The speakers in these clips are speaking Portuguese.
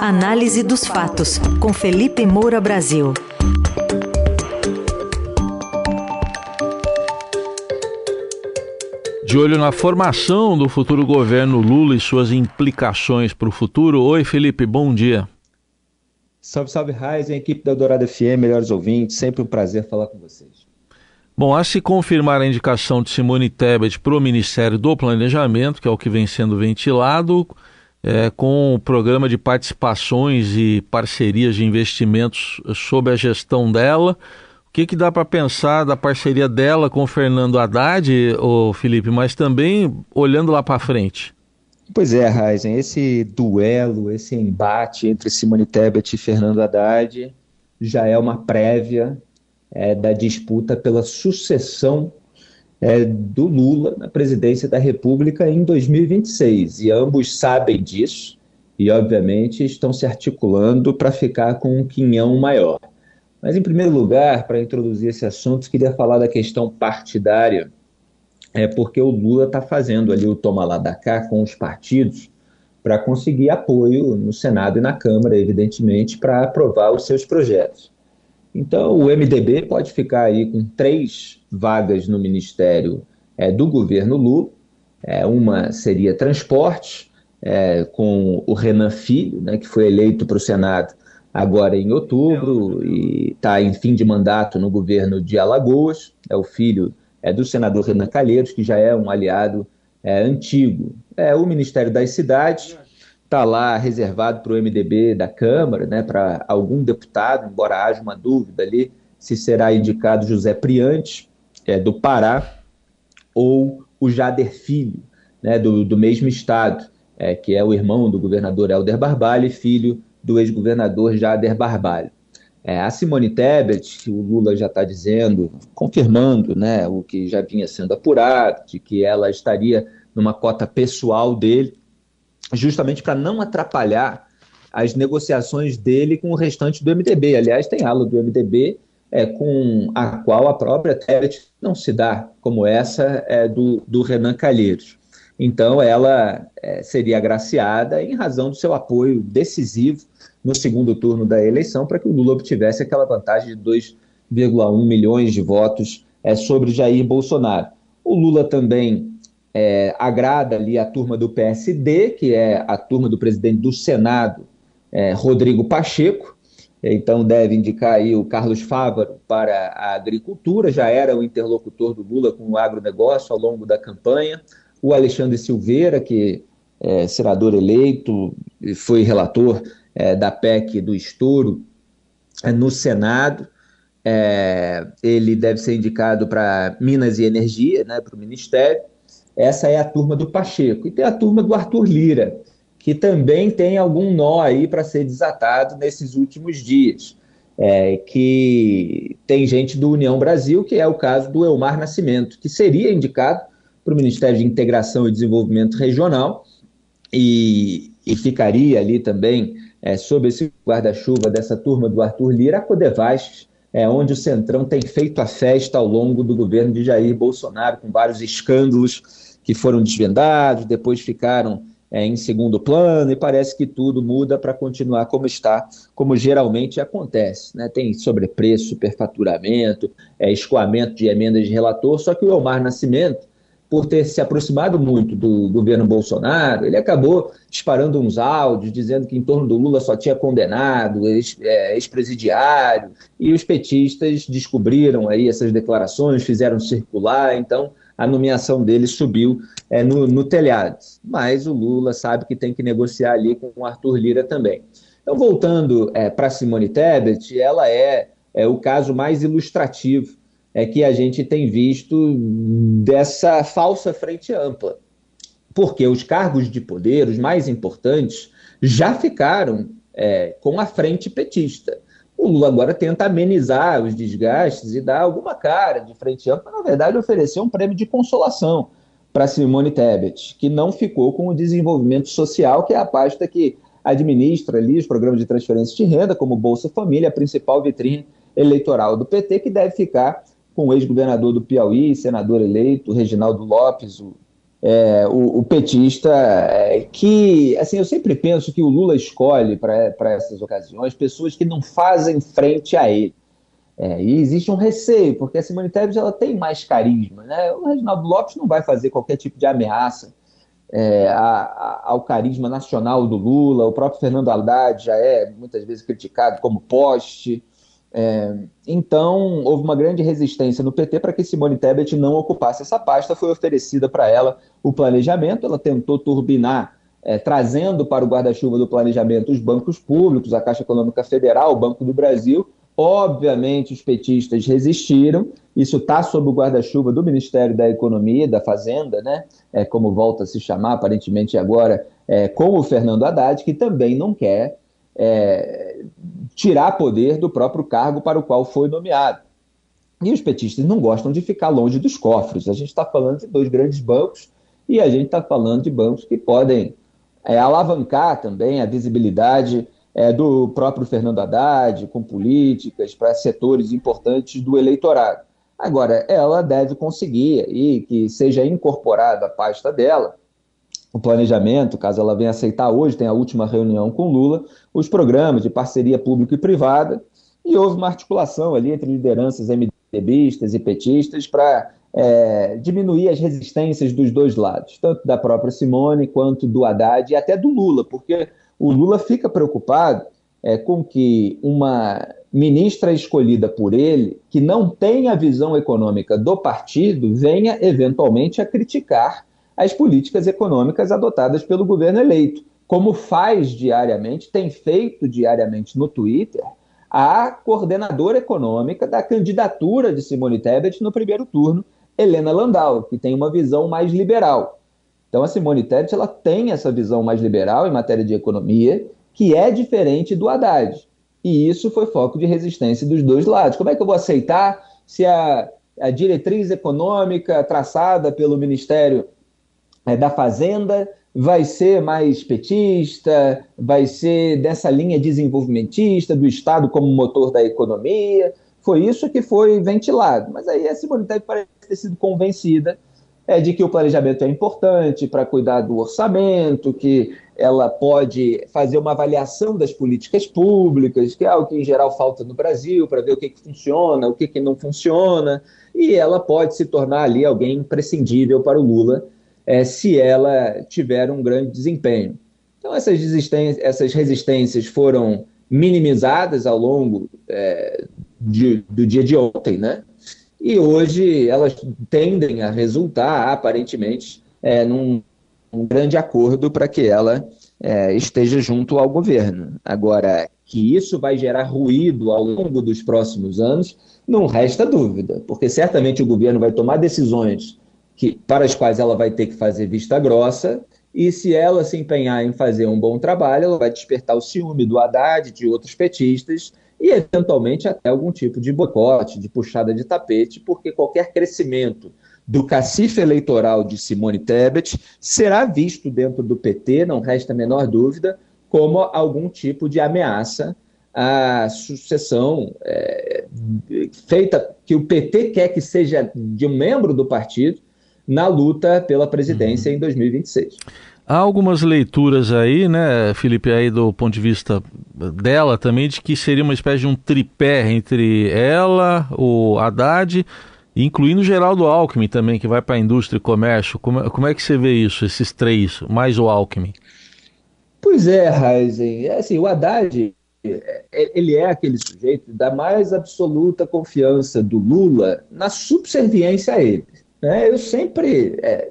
Análise dos fatos, com Felipe Moura Brasil. De olho na formação do futuro governo Lula e suas implicações para o futuro. Oi, Felipe, bom dia. Salve, salve, Raizen, equipe da Dourada FM, melhores ouvintes, sempre um prazer falar com vocês. Bom, a se confirmar a indicação de Simone Tebet para o Ministério do Planejamento, que é o que vem sendo ventilado, é, com o programa de participações e parcerias de investimentos sob a gestão dela. O que, que dá para pensar da parceria dela com o Fernando Haddad, o Felipe, mas também olhando lá para frente? Pois é, Raizen, esse duelo, esse embate entre Simone Tebet e Fernando Haddad já é uma prévia é, da disputa pela sucessão é, do Lula na presidência da República em 2026. E ambos sabem disso e, obviamente, estão se articulando para ficar com um quinhão maior. Mas, em primeiro lugar, para introduzir esse assunto, queria falar da questão partidária, é porque o Lula está fazendo ali o toma lá da cá com os partidos para conseguir apoio no Senado e na Câmara, evidentemente, para aprovar os seus projetos. Então, o MDB pode ficar aí com três vagas no ministério é, do governo Lula. É, uma seria transporte, é, com o Renan Filho, né, que foi eleito para o Senado agora em outubro e está em fim de mandato no governo de Alagoas. É o filho é, do senador Renan Calheiros, que já é um aliado é, antigo. É o Ministério das Cidades está lá reservado para o MDB da Câmara, né, para algum deputado, embora haja uma dúvida ali se será indicado José Priante, é, do Pará, ou o Jader Filho, né, do, do mesmo estado, é, que é o irmão do governador Helder Barbalho e filho do ex-governador Jader Barbalho. É, a Simone Tebet, que o Lula já está dizendo, confirmando né, o que já vinha sendo apurado, de que ela estaria numa cota pessoal dele, justamente para não atrapalhar as negociações dele com o restante do MDB. Aliás, tem ala do MDB é, com a qual a própria Tebet não se dá, como essa é, do, do Renan Calheiros. Então, ela é, seria agraciada em razão do seu apoio decisivo no segundo turno da eleição para que o Lula obtivesse aquela vantagem de 2,1 milhões de votos é, sobre Jair Bolsonaro. O Lula também é, agrada ali a turma do PSD, que é a turma do presidente do Senado, é, Rodrigo Pacheco, então deve indicar aí o Carlos Fávaro para a agricultura, já era o interlocutor do Lula com o agronegócio ao longo da campanha, o Alexandre Silveira, que é senador eleito, foi relator é, da PEC do estouro é, no Senado, é, ele deve ser indicado para Minas e Energia, né, para o Ministério, essa é a turma do Pacheco. E tem a turma do Arthur Lira, que também tem algum nó aí para ser desatado nesses últimos dias. É, que tem gente do União Brasil, que é o caso do Elmar Nascimento, que seria indicado para o Ministério de Integração e Desenvolvimento Regional e, e ficaria ali também é, sob esse guarda-chuva dessa turma do Arthur Lira, a Codevastes, é, onde o Centrão tem feito a festa ao longo do governo de Jair Bolsonaro, com vários escândalos que foram desvendados, depois ficaram é, em segundo plano, e parece que tudo muda para continuar como está, como geralmente acontece. Né? Tem sobrepreço, superfaturamento, é, escoamento de emendas de relator, só que o Elmar Nascimento, por ter se aproximado muito do governo Bolsonaro, ele acabou disparando uns áudios dizendo que em torno do Lula só tinha condenado, é, ex-presidiário, e os petistas descobriram aí essas declarações, fizeram circular, então a nomeação dele subiu é, no, no telhado. Mas o Lula sabe que tem que negociar ali com o Arthur Lira também. Então, voltando é, para Simone Tebet, ela é, é o caso mais ilustrativo é que a gente tem visto dessa falsa frente ampla. Porque os cargos de poder, os mais importantes, já ficaram é, com a frente petista. O Lula agora tenta amenizar os desgastes e dar alguma cara de frente ampla, na verdade, oferecer um prêmio de consolação para Simone Tebet, que não ficou com o desenvolvimento social, que é a pasta que administra ali os programas de transferência de renda, como Bolsa Família, a principal vitrine eleitoral do PT, que deve ficar com o ex-governador do Piauí, senador eleito, Reginaldo Lopes, o é, o, o, petista é, que, assim, eu sempre penso que o Lula escolhe para essas ocasiões pessoas que não fazem frente a ele. É, e existe um receio, porque a Simone Tebet ela tem mais carisma. Né? O Reginaldo Lopes não vai fazer qualquer tipo de ameaça é, a, a, ao carisma nacional do Lula. O próprio Fernando Haddad já é muitas vezes criticado como poste. É, então, houve uma grande resistência no PT para que Simone Tebet não ocupasse essa pasta. Foi oferecida para ela o planejamento, ela tentou turbinar, é, trazendo para o guarda-chuva do planejamento os bancos públicos, a Caixa Econômica Federal, o Banco do Brasil. Obviamente, os petistas resistiram. Isso está sob o guarda-chuva do Ministério da Economia, da Fazenda, né? É, como volta a se chamar, aparentemente agora, é, com o Fernando Haddad, que também não quer é, tirar poder do próprio cargo para o qual foi nomeado. E os petistas não gostam de ficar longe dos cofres. A gente está falando de dois grandes bancos e a gente está falando de bancos que podem é, alavancar também a visibilidade é, do próprio Fernando Haddad, com políticas para setores importantes do eleitorado. Agora, ela deve conseguir e que seja incorporada a pasta dela o planejamento, caso ela venha aceitar hoje, tem a última reunião com Lula, os programas de parceria pública e privada, e houve uma articulação ali entre lideranças MDBistas e petistas para é, diminuir as resistências dos dois lados, tanto da própria Simone quanto do Haddad e até do Lula, porque o Lula fica preocupado é, com que uma ministra escolhida por ele, que não tem a visão econômica do partido, venha eventualmente a criticar as políticas econômicas adotadas pelo governo eleito, como faz diariamente, tem feito diariamente no Twitter, a coordenadora econômica da candidatura de Simone Tebet no primeiro turno, Helena Landau, que tem uma visão mais liberal. Então a Simone Tebet ela tem essa visão mais liberal em matéria de economia, que é diferente do Haddad. E isso foi foco de resistência dos dois lados. Como é que eu vou aceitar se a, a diretriz econômica traçada pelo Ministério é, da Fazenda vai ser mais petista, vai ser dessa linha desenvolvimentista, do Estado como motor da economia. Foi isso que foi ventilado. Mas aí a Simone Tebet parece ter sido convencida é, de que o planejamento é importante para cuidar do orçamento, que ela pode fazer uma avaliação das políticas públicas, que é algo que em geral falta no Brasil, para ver o que, que funciona, o que, que não funciona, e ela pode se tornar ali alguém imprescindível para o Lula é, se ela tiver um grande desempenho. Então, essas, essas resistências foram minimizadas ao longo é, de, do dia de ontem, né? E hoje elas tendem a resultar, aparentemente, é, num um grande acordo para que ela é, esteja junto ao governo. Agora, que isso vai gerar ruído ao longo dos próximos anos, não resta dúvida, porque certamente o governo vai tomar decisões que, para as quais ela vai ter que fazer vista grossa, e se ela se empenhar em fazer um bom trabalho, ela vai despertar o ciúme do Haddad, de outros petistas, e eventualmente até algum tipo de boicote, de puxada de tapete, porque qualquer crescimento do cacife eleitoral de Simone Tebet será visto dentro do PT, não resta a menor dúvida, como algum tipo de ameaça à sucessão é, feita que o PT quer que seja de um membro do partido na luta pela presidência uhum. em 2026. Há algumas leituras aí, né, Felipe, aí do ponto de vista dela também, de que seria uma espécie de um tripé entre ela, o Haddad, incluindo o Geraldo Alckmin também, que vai para a indústria e comércio. Como, como é que você vê isso, esses três, mais o Alckmin? Pois é, Heisen. É assim, o Haddad, é, ele é aquele sujeito da mais absoluta confiança do Lula na subserviência a ele. Né? Eu sempre é,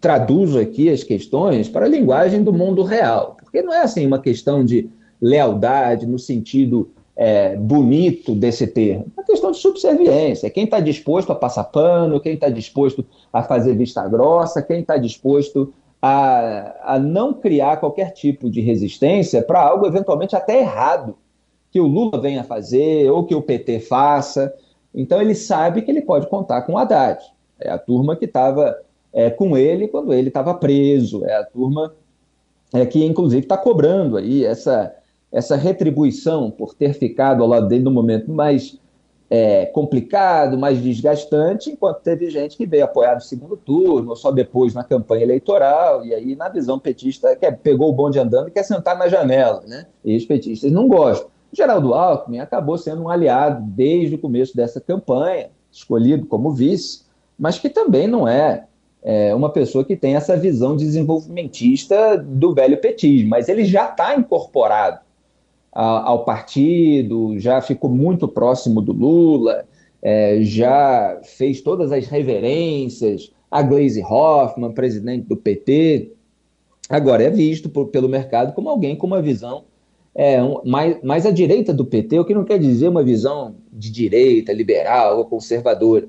traduzo aqui as questões para a linguagem do mundo real, porque não é assim uma questão de lealdade no sentido é, bonito desse termo, é uma questão de subserviência. Quem está disposto a passar pano, quem está disposto a fazer vista grossa, quem está disposto a, a não criar qualquer tipo de resistência para algo eventualmente até errado que o Lula venha fazer ou que o PT faça. Então ele sabe que ele pode contar com o Haddad. É a turma que estava é, com ele quando ele estava preso. É a turma é, que, inclusive, está cobrando aí essa, essa retribuição por ter ficado ao lado dele no momento mais é, complicado, mais desgastante, enquanto teve gente que veio apoiar no segundo turno, ou só depois na campanha eleitoral, e aí, na visão petista, que pegou o bonde andando e quer sentar na janela, né? E os petistas não gostam. O Geraldo Alckmin acabou sendo um aliado desde o começo dessa campanha, escolhido como vice, mas que também não é, é uma pessoa que tem essa visão desenvolvimentista do velho petismo, mas ele já está incorporado ao partido, já ficou muito próximo do Lula, é, já fez todas as reverências a Glaze Hoffman, presidente do PT. Agora é visto por, pelo mercado como alguém com uma visão é, um, mais, mais à direita do PT, o que não quer dizer uma visão de direita, liberal ou conservadora.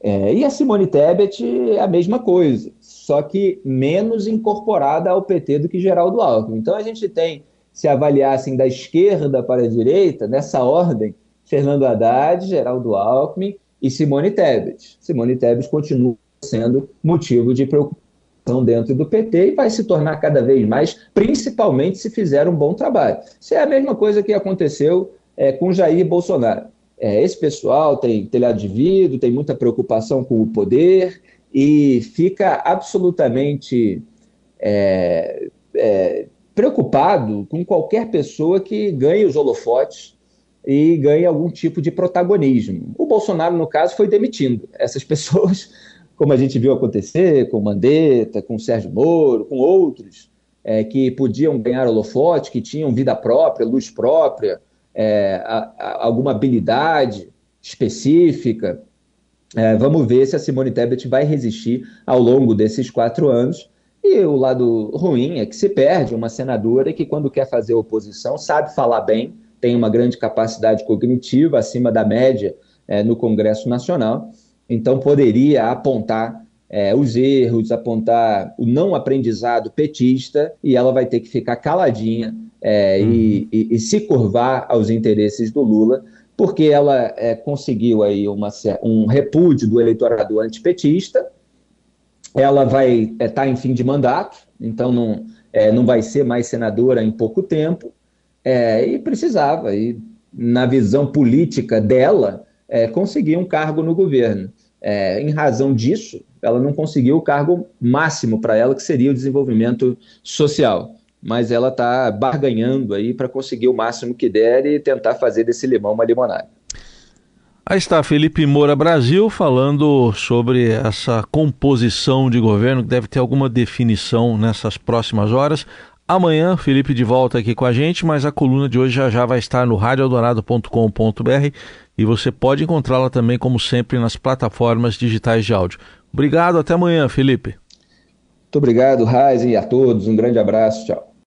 É, e a Simone Tebet é a mesma coisa, só que menos incorporada ao PT do que Geraldo Alckmin. Então a gente tem se avaliassem da esquerda para a direita, nessa ordem, Fernando Haddad, Geraldo Alckmin e Simone Tebet. Simone Tebet continua sendo motivo de preocupação dentro do PT e vai se tornar cada vez mais, principalmente se fizer um bom trabalho. Isso é a mesma coisa que aconteceu é, com Jair Bolsonaro. É, esse pessoal tem telhado de vidro, tem muita preocupação com o poder e fica absolutamente é, é preocupado com qualquer pessoa que ganhe os holofotes e ganhe algum tipo de protagonismo. O Bolsonaro, no caso, foi demitindo essas pessoas, como a gente viu acontecer com Mandetta, com Sérgio Moro, com outros, é, que podiam ganhar holofote, que tinham vida própria, luz própria, é, a, a, alguma habilidade específica. É, vamos ver se a Simone Tebet vai resistir ao longo desses quatro anos e o lado ruim é que se perde uma senadora que, quando quer fazer oposição, sabe falar bem, tem uma grande capacidade cognitiva, acima da média é, no Congresso Nacional, então poderia apontar é, os erros, apontar o não aprendizado petista, e ela vai ter que ficar caladinha é, uhum. e, e, e, se curvar aos interesses do Lula, porque ela é, conseguiu aí uma, um repúdio do eleitorado antipetista, ela vai estar é, tá em fim de mandato, então não, é, não vai ser mais senadora em pouco tempo, é, e precisava, e na visão política dela, é, conseguir um cargo no governo. Em razão disso, ela não conseguiu o cargo máximo para ela, que seria o desenvolvimento social. Mas ela está barganhando aí para conseguir o máximo que der e tentar fazer desse limão uma limonada. Aí está Felipe Moura Brasil falando sobre essa composição de governo que deve ter alguma definição nessas próximas horas. Amanhã, Felipe de volta aqui com a gente, mas a coluna de hoje já, já vai estar no radioeldorado.com.br e você pode encontrá-la também, como sempre, nas plataformas digitais de áudio. Obrigado, até amanhã, Felipe. Muito obrigado, Raiz, e a todos. Um grande abraço, tchau.